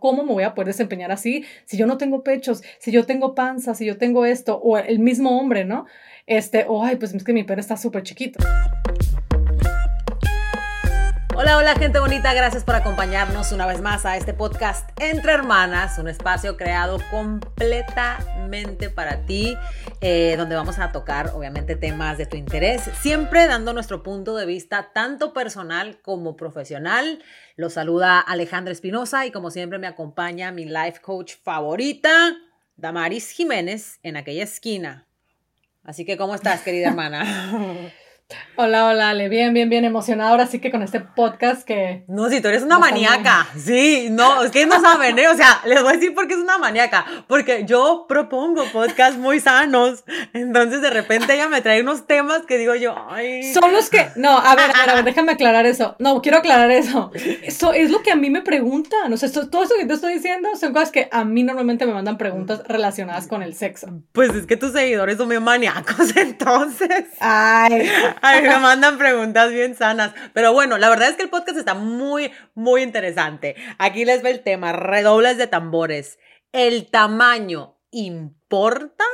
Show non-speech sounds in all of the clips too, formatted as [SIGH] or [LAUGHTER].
¿Cómo me voy a poder desempeñar así si yo no tengo pechos, si yo tengo panza, si yo tengo esto? O el mismo hombre, ¿no? Este, ay, pues es que mi pene está súper chiquito. Hola, hola gente bonita, gracias por acompañarnos una vez más a este podcast Entre Hermanas, un espacio creado completamente para ti, eh, donde vamos a tocar obviamente temas de tu interés, siempre dando nuestro punto de vista tanto personal como profesional. Los saluda Alejandra Espinosa y como siempre me acompaña mi life coach favorita, Damaris Jiménez, en aquella esquina. Así que, ¿cómo estás, querida hermana? [LAUGHS] Hola, hola, Ale. Bien, bien, bien emocionada ahora sí que con este podcast que... No, si tú eres una maníaca. Sí, no, es que no saben, ¿eh? O sea, les voy a decir por qué es una maníaca. Porque yo propongo podcasts muy sanos. Entonces, de repente ella me trae unos temas que digo yo, ay... Son los que... No, a ver, a ver, déjame aclarar eso. No, quiero aclarar eso. Eso es lo que a mí me preguntan. O sea, todo eso que te estoy diciendo son cosas que a mí normalmente me mandan preguntas relacionadas con el sexo. Pues es que tus seguidores son muy maníacos, [LAUGHS] entonces. Ay... A mí me mandan preguntas bien sanas. Pero bueno, la verdad es que el podcast está muy, muy interesante. Aquí les ve el tema, redobles de tambores. ¿El tamaño importa?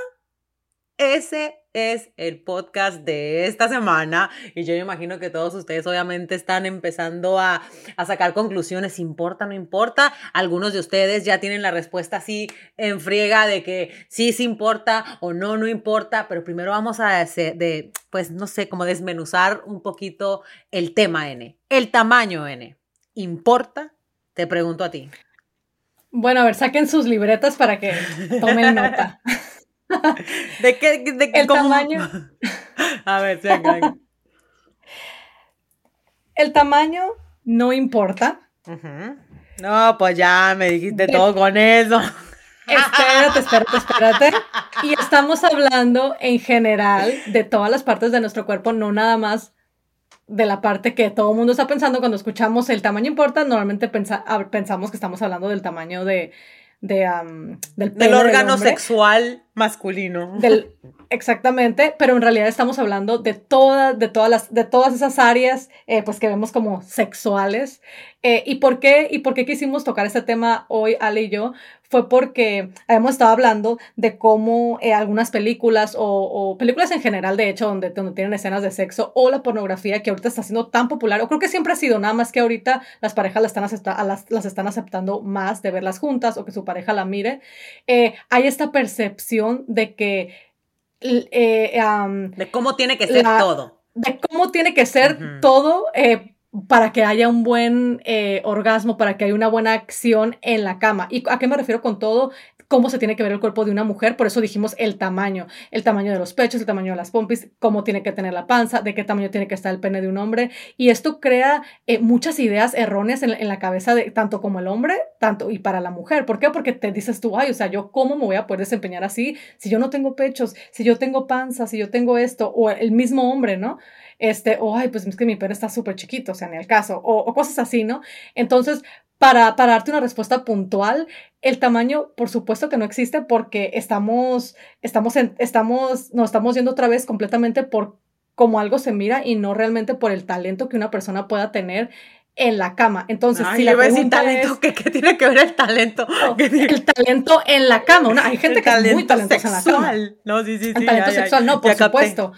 Ese es el podcast de esta semana y yo me imagino que todos ustedes obviamente están empezando a, sacar conclusiones, ¿importa, no importa? Algunos de ustedes ya tienen la respuesta así en friega de que sí, sí importa o no, no importa, pero primero vamos a, de, pues no sé, como desmenuzar un poquito el tema N, el tamaño N. ¿Importa? Te pregunto a ti. Bueno, a ver, saquen sus libretas para que tomen nota. [LAUGHS] [LAUGHS] ¿De qué? De el tamaño. [LAUGHS] A ver, sí, El tamaño no importa. No, pues ya me dijiste todo con eso. Espérate, espérate, espérate. Y [LAUGHS] estamos hablando en general de todas las partes de nuestro cuerpo, no nada más de la parte que todo el mundo está pensando cuando escuchamos el tamaño importa. Normalmente pensamos que estamos hablando del tamaño de de, del, órgano sexual masculino. Del, exactamente, pero en realidad estamos hablando de todas, de todas las, de todas esas áreas, eh, pues que vemos como sexuales. Eh, ¿y, por qué, ¿Y por qué quisimos tocar este tema hoy, Ale y yo? fue porque hemos estado hablando de cómo eh, algunas películas o, películas en general, de hecho, donde, donde tienen escenas de sexo o la pornografía que ahorita está siendo tan popular, o creo que siempre ha sido, nada más que ahorita las parejas las están, las, las están aceptando más de verlas juntas o que su pareja la mire, hay esta percepción de que... Eh, de cómo tiene que ser todo. De cómo tiene que ser todo para que haya un buen eh, orgasmo, para que haya una buena acción en la cama. ¿Y a qué me refiero con todo? cómo se tiene que ver el cuerpo de una mujer, por eso dijimos el tamaño, el tamaño de los pechos, el tamaño de las pompis, cómo tiene que tener la panza, de qué tamaño tiene que estar el pene de un hombre, y esto crea eh, muchas ideas erróneas en, la cabeza de tanto como el hombre, tanto y para la mujer. ¿Por qué? Porque te dices tú, ay, o sea, yo cómo me voy a poder desempeñar así si yo no tengo pechos, si yo tengo panza, si yo tengo esto, o el mismo hombre, ¿no? Este, o ay, pues es que mi pene está súper chiquito, o sea, en el caso, o, cosas así, ¿no? Entonces, para, para, darte una respuesta puntual, el tamaño, por supuesto que no existe porque estamos, estamos, estamos, nos estamos yendo otra vez completamente por cómo algo se mira y no realmente por el talento que una persona pueda tener en la cama. Entonces, si la pregunta talento, ¿qué, tiene que ver el talento? [LAUGHS] [LAUGHS] el talento en la cama. hay gente que es muy talentosa en la cama. No, sí, sí, sí. El talento sexual, no, por supuesto.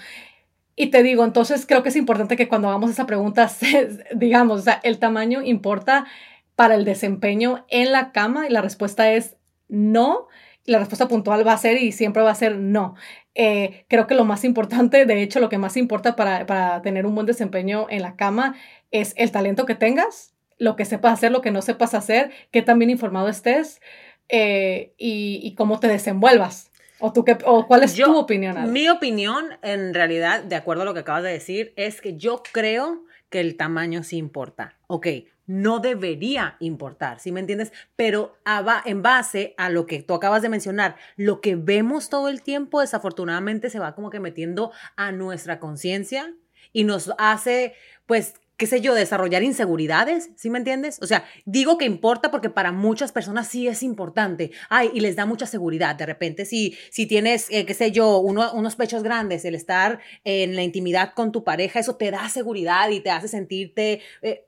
Y te digo, entonces creo que es importante que cuando hagamos esa pregunta, [LAUGHS] digamos, o sea, el tamaño importa para el desempeño en la cama y la respuesta es no. La respuesta puntual va a ser y siempre va a ser no. Eh, creo que lo más importante, de hecho, lo que más importa para, tener un buen desempeño en la cama es el talento que tengas, lo que sepas hacer, lo que no sepas hacer, qué tan bien informado estés eh, y cómo te desenvuelvas. ¿O, tú qué, o cuál es tu opinión? Mi opinión, en realidad, de acuerdo a lo que acabas de decir, es que yo creo que el tamaño sí importa. Ok, no debería importar, ¿sí me entiendes? Pero en base a lo que tú acabas de mencionar, lo que vemos todo el tiempo, desafortunadamente, se va como que metiendo a nuestra conciencia y nos hace, pues, qué sé yo, desarrollar inseguridades, ¿sí me entiendes? O sea, digo que importa porque para muchas personas sí es importante, ay, y les da mucha seguridad. De repente, si, si tienes, eh, qué sé yo, unos pechos grandes, el estar en la intimidad con tu pareja, eso te da seguridad y te hace sentirte, eh,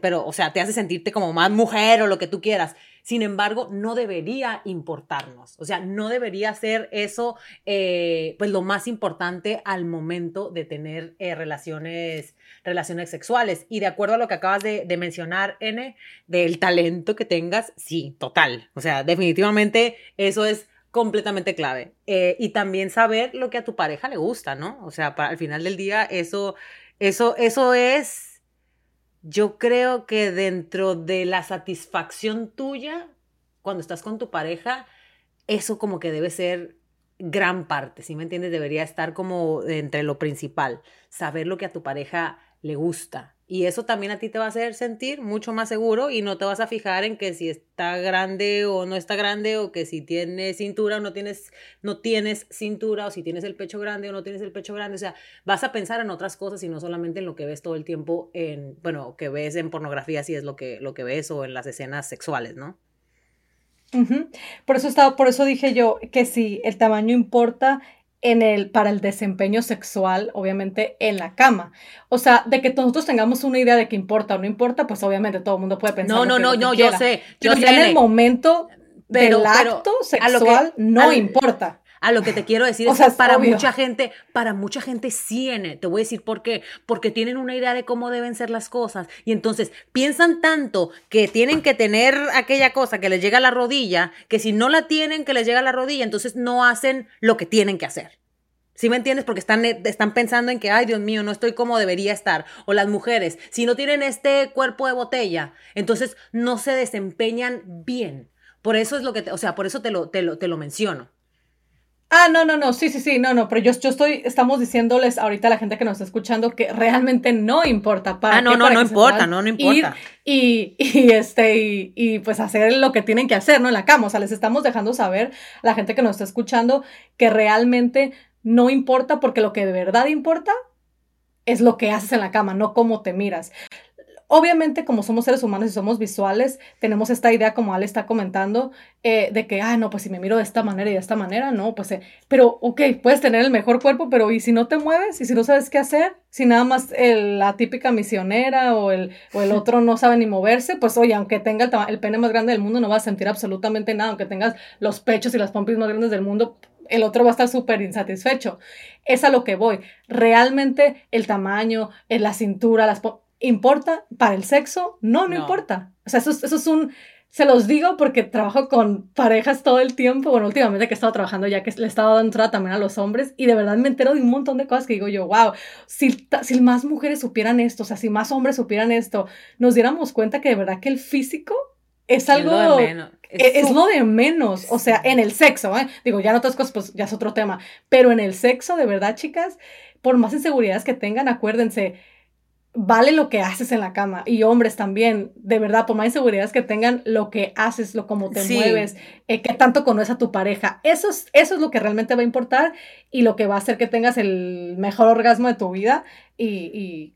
pero, o sea, te hace sentirte como más mujer o lo que tú quieras. Sin embargo, no debería importarnos. O sea, no debería ser eso, eh, pues, lo más importante al momento de tener eh, relaciones, relaciones sexuales. Y de acuerdo a lo que acabas de, mencionar, N, del talento que tengas, sí, total. O sea, definitivamente eso es completamente clave. Eh, y también saber lo que a tu pareja le gusta, ¿no? O sea, para, al final del día, eso, eso, eso es yo creo que dentro de la satisfacción tuya, cuando estás con tu pareja, eso como que debe ser gran parte, ¿sí me entiendes? Debería estar como entre lo principal, saber lo que a tu pareja le gusta. Y eso también a ti te va a hacer sentir mucho más seguro y no te vas a fijar en que si está grande o no está grande o que si tiene cintura o no tienes, no tienes cintura o si tienes el pecho grande o no tienes el pecho grande. O sea, vas a pensar en otras cosas y no solamente en lo que ves todo el tiempo en, bueno, que ves en pornografía si es lo que, lo que ves o en las escenas sexuales, ¿no? Por eso estaba, por eso dije yo que si el tamaño importa, en el, para el desempeño sexual, obviamente, en la cama. O sea, de que nosotros tengamos una idea de que importa o no importa, pues obviamente todo el mundo puede pensar. No, no, no, no, yo sé. Yo sé, en el momento del acto sexual no importa. A lo que te quiero decir es que para mucha gente, para mucha gente sí, te voy a decir por qué, porque tienen una idea de cómo deben ser las cosas y entonces piensan tanto que tienen que tener aquella cosa que les llega a la rodilla, que si no la tienen que les llega a la rodilla, entonces no hacen lo que tienen que hacer. ¿Sí me entiendes? Porque están, están pensando en que, ay, Dios mío, no estoy como debería estar. O las mujeres, si no tienen este cuerpo de botella, entonces no se desempeñan bien. Por eso es lo que, o sea, por eso te lo, te lo, te lo menciono. Ah, no, no, no, sí, sí, sí, no, no, pero yo, yo estoy, estamos diciéndoles ahorita a la gente que nos está escuchando que realmente no importa. ¿Para ah, no, no, no importa, no, no importa. y, y, este, y, y, pues hacer lo que tienen que hacer, ¿no? En la cama, o sea, les estamos dejando saber a la gente que nos está escuchando que realmente no importa porque lo que de verdad importa es lo que haces en la cama, no cómo te miras. Obviamente, como somos seres humanos y somos visuales, tenemos esta idea, como Ale está comentando, eh, de que, ah, no, pues si me miro de esta manera y de esta manera, no, pues, eh, pero, ok, puedes tener el mejor cuerpo, pero ¿y si no te mueves? ¿Y si no sabes qué hacer? Si nada más la típica misionera o el, o el otro no sabe ni moverse, pues, oye, aunque tenga el, pene más grande del mundo, no vas a sentir absolutamente nada, aunque tengas los pechos y las pompis más grandes del mundo, el otro va a estar súper insatisfecho. Es a lo que voy. Realmente el tamaño, eh, la cintura, las ¿Importa para el sexo? No, no, importa. O sea, eso, eso es un... Se los digo porque trabajo con parejas todo el tiempo. Bueno, últimamente que he estado trabajando ya que le he estado dando entrada también a los hombres y de verdad me entero de un montón de cosas que digo yo, wow, si, si más mujeres supieran esto, o sea, si más hombres supieran esto, nos diéramos cuenta que de verdad que el físico es algo... Es lo de menos. E, es, lo de menos, o sea, en el sexo, ¿eh? digo, ya en otras cosas, pues ya es otro tema, pero en el sexo, de verdad, chicas, por más inseguridades que tengan, acuérdense, vale lo que haces en la cama y hombres también, de verdad, por más inseguridades que tengan, lo que haces, lo cómo te mueves, eh, qué tanto conoces a tu pareja, eso es, eso es lo que realmente va a importar y lo que va a hacer que tengas el mejor orgasmo de tu vida y,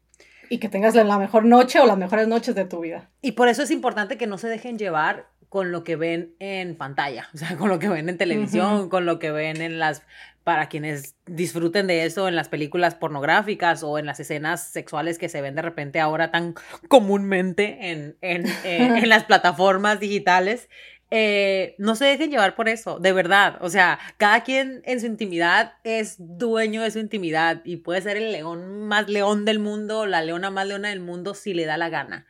y que tengas la mejor noche o las mejores noches de tu vida. Y por eso es importante que no se dejen llevar con lo que ven en pantalla, [LAUGHS] o sea, con lo que ven en televisión, con lo que ven en las, para quienes disfruten de eso en las películas pornográficas o en las escenas sexuales que se ven de repente ahora tan comúnmente en, en, en las plataformas digitales. Eh, no se dejen llevar por eso, de verdad. O sea, cada quien en su intimidad es dueño de su intimidad y puede ser el león más león del mundo, la leona más leona del mundo si le da la gana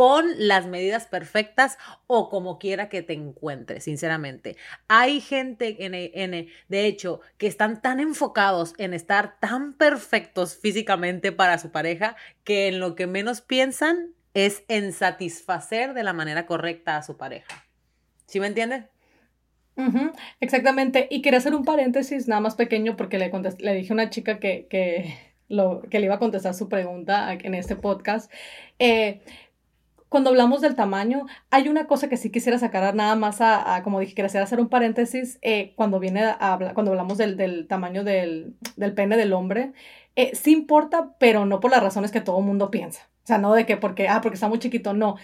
con las medidas perfectas o como quiera que te encuentres, sinceramente. Hay gente, en, de hecho, que están tan enfocados en estar tan perfectos físicamente para su pareja que en lo que menos piensan es en satisfacer de la manera correcta a su pareja. ¿Sí me entiendes? exactamente. Y quería hacer un paréntesis nada más pequeño porque le, le dije a una chica que, que, lo, que le iba a contestar su pregunta en este podcast. Eh, cuando hablamos del tamaño, hay una cosa que sí quisiera sacar nada más a, como dije, quisiera hacer un paréntesis eh, cuando viene a, cuando hablamos del, del tamaño del, del, pene del hombre. Eh, sí importa, pero no por las razones que todo el mundo piensa. O sea, no de que porque, ah, porque está muy chiquito, no.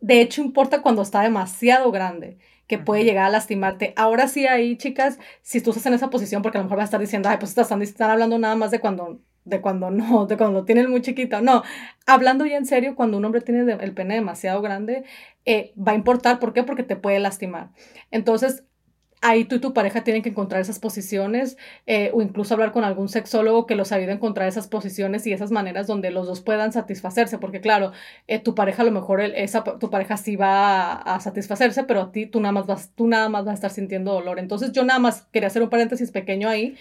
De hecho, importa cuando está demasiado grande que puede llegar a lastimarte. Ahora sí ahí, chicas, si tú estás en esa posición, porque a lo mejor vas a estar diciendo, ay, pues están, están hablando nada más de cuando de cuando no, [LAUGHS] de cuando lo tienen muy chiquito. No, hablando ya en serio, cuando un hombre tiene el pene demasiado grande, eh, va a importar. ¿Por qué? Porque te puede lastimar. Entonces, ahí tú y tu pareja tienen que encontrar esas posiciones eh, o incluso hablar con algún sexólogo que los ayude a encontrar esas posiciones y esas maneras donde los dos puedan satisfacerse, porque claro, eh, tu pareja a lo mejor esa, tu pareja sí va a, a, satisfacerse, pero a ti tú nada más vas, tú nada más vas a estar sintiendo dolor. Entonces yo nada más quería hacer un paréntesis pequeño ahí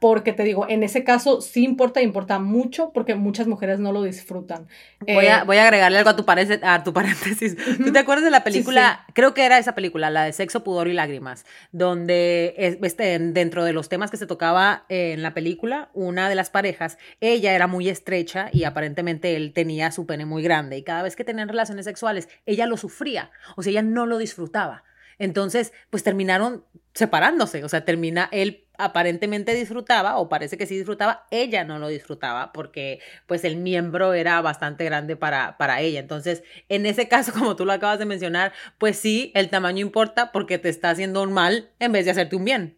porque te digo, en ese caso sí importa, importa mucho, porque muchas mujeres no lo disfrutan. Voy, a, eh, voy a agregarle algo a tu, a tu [LAUGHS] paréntesis. ¿Tú te acuerdas de la película? Creo que era esa película, la de Sexo, Pudor y Lágrimas, donde este, dentro de los temas que se tocaba en la película, una de las parejas, ella era muy estrecha y aparentemente él tenía su pene muy grande, y cada vez que tenían relaciones sexuales, ella lo sufría, o sea, ella no lo disfrutaba. Entonces, pues terminaron separándose, o sea, termina él aparentemente disfrutaba o parece que sí disfrutaba, ella no lo disfrutaba porque pues el miembro era bastante grande para, para ella. Entonces, en ese caso, [LAUGHS] como tú lo acabas de mencionar, pues sí, el tamaño importa porque te está haciendo un mal en vez de hacerte un bien.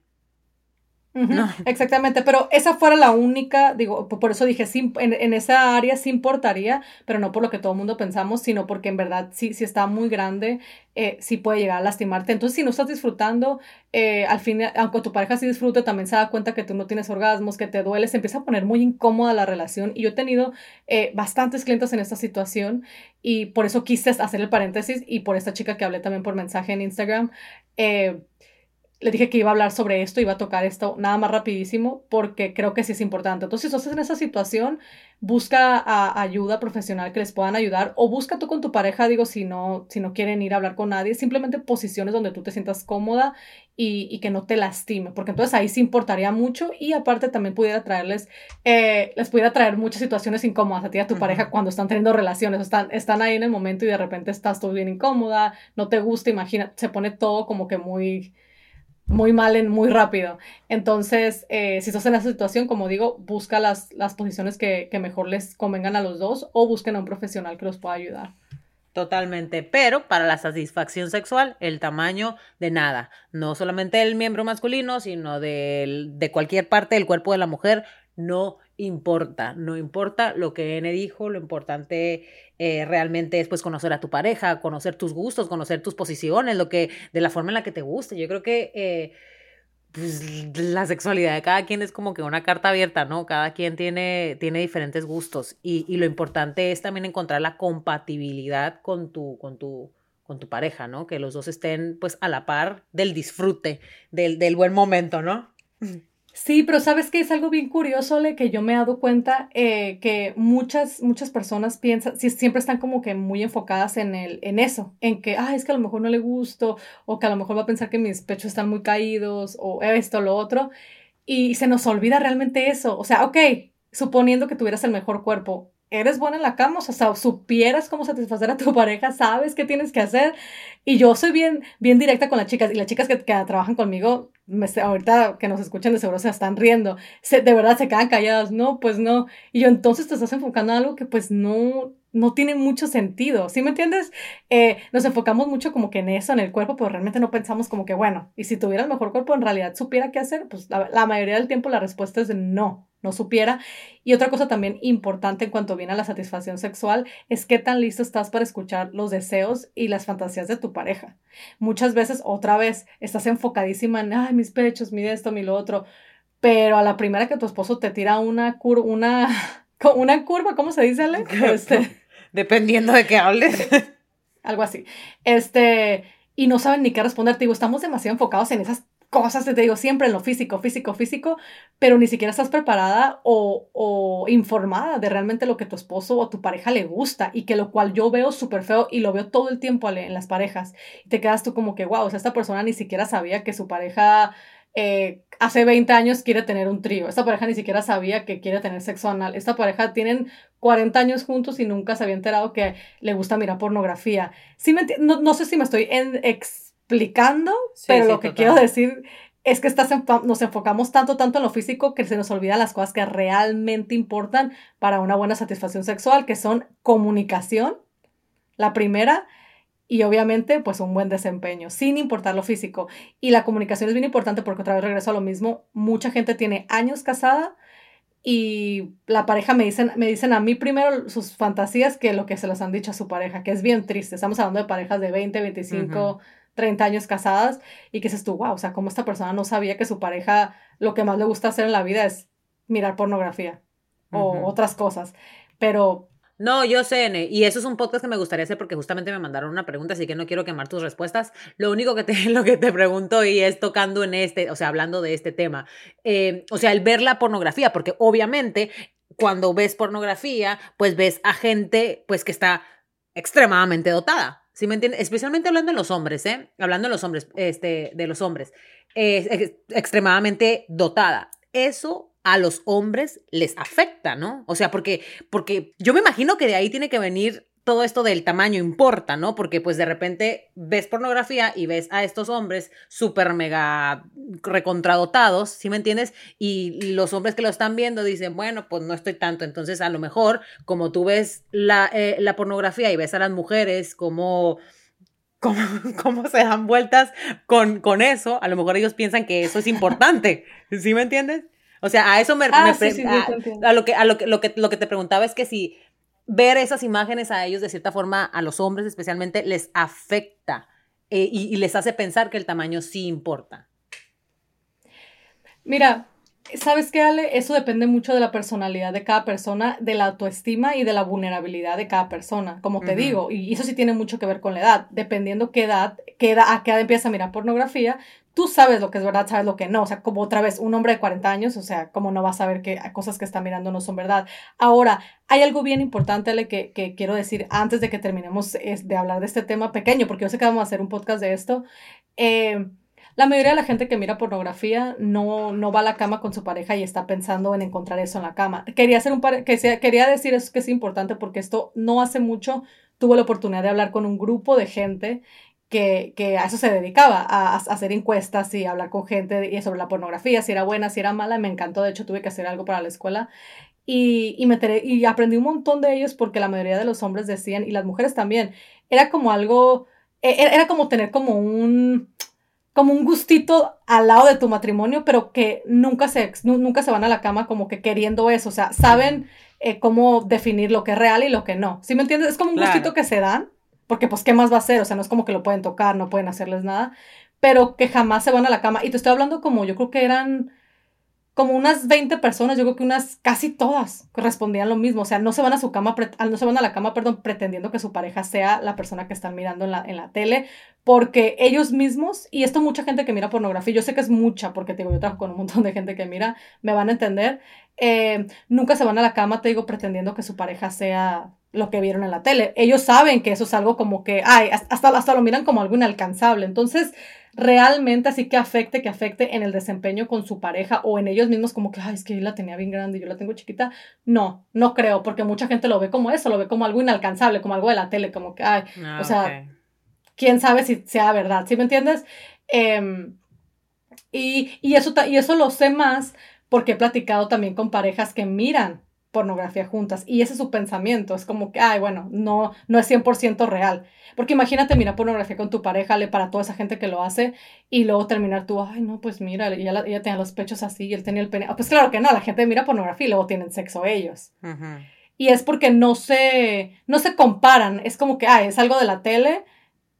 Exactamente, pero esa fuera la única, digo, por eso dije, sí, en, esa área sí importaría, pero no por lo que todo el mundo pensamos, sino porque en verdad sí, si está muy grande, eh, sí puede llegar a lastimarte. Entonces, si no estás disfrutando, eh, al fin, aunque tu pareja sí disfrute, también se da cuenta que tú no tienes orgasmos, que te duele, se empieza a poner muy incómoda la relación. Y yo he tenido eh, bastantes clientes en esta situación y por eso quise hacer el paréntesis y por esta chica que hablé también por mensaje en Instagram. Eh, le dije que iba a hablar sobre esto, iba a tocar esto nada más rapidísimo, porque creo que sí es importante. Entonces, si estás en esa situación, busca ayuda profesional que les puedan ayudar o busca tú con tu pareja, digo, si no, si no quieren ir a hablar con nadie, simplemente posiciones donde tú te sientas cómoda y, que no te lastime, porque entonces ahí sí importaría mucho y aparte también pudiera traerles, eh, les pudiera traer muchas situaciones incómodas a ti y a tu pareja cuando están teniendo relaciones, están, están ahí en el momento y de repente estás todo bien incómoda, no te gusta, imagina, se pone todo como que muy muy mal en muy rápido. Entonces, eh, si estás en esa situación, como digo, busca las, las posiciones que, que, mejor les convengan a los dos o busquen a un profesional que los pueda ayudar. Totalmente, pero para la satisfacción sexual, el tamaño de nada, no solamente del miembro masculino, sino de, de cualquier parte del cuerpo de la mujer, no importa, no importa lo que N dijo, lo importante eh, realmente es pues conocer a tu pareja, conocer tus gustos, conocer tus posiciones, lo que, de la forma en la que te guste. Yo creo que eh, pues, la sexualidad de cada quien es como que una carta abierta, ¿no? Cada quien tiene, tiene diferentes gustos y, y lo importante es también encontrar la compatibilidad con tu, con tu, con tu pareja, ¿no? Que los dos estén pues a la par del disfrute, del, del buen momento, ¿no? Sí, pero sabes que es algo bien curioso, Le, que yo me he dado cuenta eh, que muchas, muchas personas piensan, si siempre están como que muy enfocadas en, el, en eso, en que, ah, es que a lo mejor no le gusto, o que a lo mejor va a pensar que mis pechos están muy caídos, o esto, lo otro, y se nos olvida realmente eso. O sea, ok, suponiendo que tuvieras el mejor cuerpo, eres buena en la cama, o sea, supieras cómo satisfacer a tu [LAUGHS] pareja, sabes qué tienes que hacer. Y yo soy bien, bien directa con las chicas, y las chicas que, que trabajan conmigo, me, ahorita que nos escuchan de seguro se están riendo, se, de verdad se quedan calladas, no, pues no. Y yo entonces te estás enfocando en algo que pues no, no tiene mucho sentido, ¿sí me entiendes? Eh, nos enfocamos mucho como que en eso, en el cuerpo, pero realmente no pensamos como que, bueno, y si tuviera el mejor cuerpo, en realidad supiera qué hacer, pues la, la mayoría del tiempo la respuesta es no no supiera. Y otra cosa también importante en cuanto viene a la satisfacción sexual es qué tan listo estás para escuchar los deseos y las fantasías de tu pareja. Muchas veces, otra vez, estás enfocadísima en, ay, mis pechos, mi esto, mi lo otro, pero a la primera que tu esposo te tira una curva, una, [LAUGHS] una curva, ¿cómo se dice, Ale? [LAUGHS] Este, Dependiendo de qué hables. [LAUGHS] Algo así. Este, y no saben ni qué responder. Te digo, estamos demasiado enfocados en esas cosas, te digo, siempre en lo físico, físico, físico, pero ni siquiera estás preparada o, o informada de realmente lo que tu esposo o tu pareja le gusta y que lo cual yo veo súper feo y lo veo todo el tiempo en las parejas. Y te quedas tú como que, wow, o sea, esta persona ni siquiera sabía que su pareja eh, hace 20 años quiere tener un trío. Esta pareja ni siquiera sabía que quiere tener sexo anal. Esta pareja tienen 40 años juntos y nunca se había enterado que le gusta mirar pornografía. Sí no, no, sé si me estoy en, explicando, pero lo que quiero decir es que estás nos enfocamos tanto, tanto en lo físico que se nos olvida las cosas que realmente importan para una buena satisfacción sexual, que son comunicación, la primera, y obviamente pues un buen desempeño, sin importar lo físico. Y la comunicación es bien importante porque otra vez regreso a lo mismo, mucha gente tiene años casada y la pareja me dicen, me dicen a mí primero sus fantasías que lo que se les han dicho a su pareja, que es bien triste. Estamos hablando de parejas de 20, 25, 30 años casadas y que dices tú, wow, o sea, como esta persona no sabía que su pareja lo que más le gusta hacer en la vida es mirar pornografía o otras cosas. Pero no, yo sé, y eso es un podcast que me gustaría hacer porque justamente me mandaron una pregunta, así que no quiero quemar tus respuestas. Lo único que te, [LAUGHS] lo que te pregunto y es tocando en este, o sea, hablando de este tema, eh, o sea, el ver la pornografía, porque obviamente cuando ves pornografía, pues ves a gente, pues que está extremadamente dotada. ¿Sí me entiendes? Especialmente hablando de los hombres, ¿eh? Hablando de los hombres, este, de los hombres. es extremadamente dotada. Eso a los hombres les afecta, ¿no? O sea, porque, porque yo me imagino que de ahí tiene que venir todo esto del tamaño importa, ¿no? Porque pues de repente ves pornografía y ves a estos hombres súper mega recontradotados, ¿sí me entiendes? Y los hombres que lo están viendo dicen, bueno, pues no estoy tanto. Entonces a lo mejor como tú ves la, eh, la pornografía y ves a las mujeres como... Cómo, [LAUGHS] se dan vueltas con, con eso, a lo mejor ellos piensan que eso es importante, ¿sí me entiendes? O sea, a eso me, ah, a, lo que a lo que, lo que lo que te preguntaba es que si ver esas imágenes a ellos de cierta forma a los hombres especialmente les afecta eh, y, y les hace pensar que el tamaño sí importa. Mira, ¿Sabes qué, Ale? Eso depende mucho de la personalidad de cada persona, de la autoestima y de la vulnerabilidad de cada persona, como te digo. Y eso sí tiene mucho que ver con la edad. Dependiendo qué edad, qué edad, a qué edad empiezas a mirar pornografía, tú sabes lo que es verdad, sabes lo que no. O sea, como otra vez, un hombre de 40 años, o sea, como no va a saber que cosas que está mirando no son verdad. Ahora, hay algo bien importante, Ale, que, que quiero decir antes de que terminemos de hablar de este tema pequeño, porque yo sé que vamos a hacer un podcast de esto. Eh, la mayoría de la gente que mira pornografía no, no va a la cama con su pareja y está pensando en encontrar eso en la cama. Quería, hacer un que quería decir eso que es importante porque esto no hace mucho tuve la oportunidad de hablar con un grupo de gente que, que, a eso se dedicaba, a, hacer encuestas y hablar con gente y sobre la pornografía, si era buena, si era mala. Me encantó, de hecho tuve que hacer algo para la escuela. Y, y, y aprendí un montón de ellos porque la mayoría de los hombres decían, y las mujeres también, era como algo, e, e, era como tener como un, como un gustito al lado de tu matrimonio, pero que nunca se, nunca se van a la cama como que queriendo eso, o sea, saben eh, cómo definir lo que es real y lo que no. ¿Sí me entiendes? Es como un gustito que se dan, porque pues, ¿qué más va a hacer? O sea, no es como que lo pueden tocar, no pueden hacerles nada, pero que jamás se van a la cama. Y te estoy hablando como, yo creo que eran como unas 20 personas, yo creo que unas casi todas respondían lo mismo, o sea, no se van a su cama, no se van a la cama, perdón, pretendiendo que su pareja sea la persona que están mirando en la, en la tele, porque ellos mismos, y esto mucha gente que mira pornografía, yo sé que es mucha, porque te digo, yo trabajo con un montón de gente que mira, me van a entender, eh, nunca se van a la cama, te digo, pretendiendo que su pareja sea lo que vieron en la tele. Ellos saben que eso es algo como que, ay, hasta, hasta lo miran como algo inalcanzable. Entonces, realmente así que afecte, que afecte en el desempeño con su pareja o en ellos mismos como que, ay, es que yo la tenía bien grande y yo la tengo chiquita. No, no creo, porque mucha gente lo ve como eso, lo ve como algo inalcanzable, como algo de la tele, como que, ay, ah, o sea, quién sabe si sea verdad, ¿sí me entiendes? Em, y, y, eso, y eso lo sé más porque he platicado también con parejas que miran pornografía juntas. Y ese es su pensamiento. Es como que, ay, bueno, no, no es 100% real. Porque imagínate mirar pornografía con tu pareja, le para toda esa gente que lo hace, y luego terminar tú, ay, no, pues mira, ella, ella tenía los pechos así y él tenía el pene. Ah, pues claro que no, la gente mira pornografía y luego tienen sexo ellos. Y es porque no se, no se comparan. Es como que, ay, es algo de la tele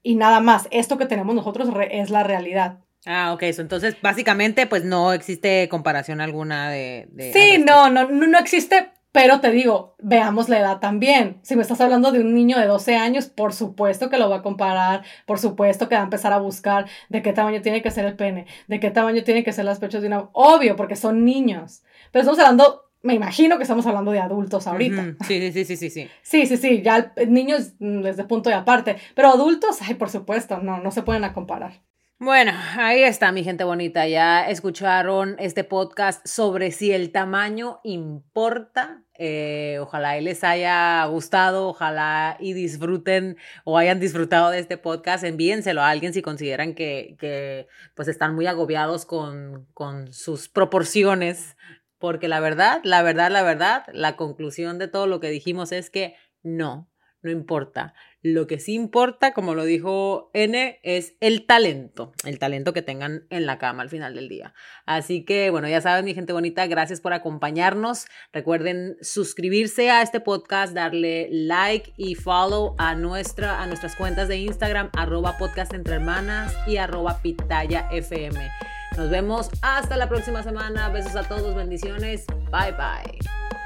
y nada más. Esto que tenemos nosotros es la realidad. Ah, ok, eso. Entonces, básicamente, pues no existe comparación alguna de... sí, no, no, no existe, pero te digo, veamos la edad también. Si me estás hablando de un niño de 12 años, por supuesto que lo va a comparar, por supuesto que va a empezar a buscar de qué tamaño tiene que ser el pene, de qué tamaño tiene que ser las pechos de una... Obvio, porque son niños. Pero estamos hablando, me imagino que estamos hablando de adultos ahorita. Sí, sí, sí, sí, sí. Sí, sí, sí, ya niños mm, desde punto de aparte. Pero adultos, ay, por supuesto, no, no se pueden a comparar. Bueno, ahí está mi gente bonita. Ya escucharon este podcast sobre si el tamaño importa. Eh, ojalá les haya gustado, ojalá y disfruten o hayan disfrutado de este podcast. Envíenselo a alguien si consideran que, que pues están muy agobiados con, con sus proporciones. Porque la verdad, la verdad, la verdad, la conclusión de todo lo que dijimos es que no, no importa. Lo que sí importa, como lo dijo N, es el talento, el talento que tengan en la cama al final del día. Así que, bueno, ya saben, mi gente bonita, gracias por acompañarnos. Recuerden suscribirse a este podcast, darle like y follow a, nuestra, a nuestras cuentas de Instagram, arroba podcast entre hermanas y arroba pitaya fm. Nos vemos hasta la próxima semana. Besos a todos, bendiciones. Bye bye.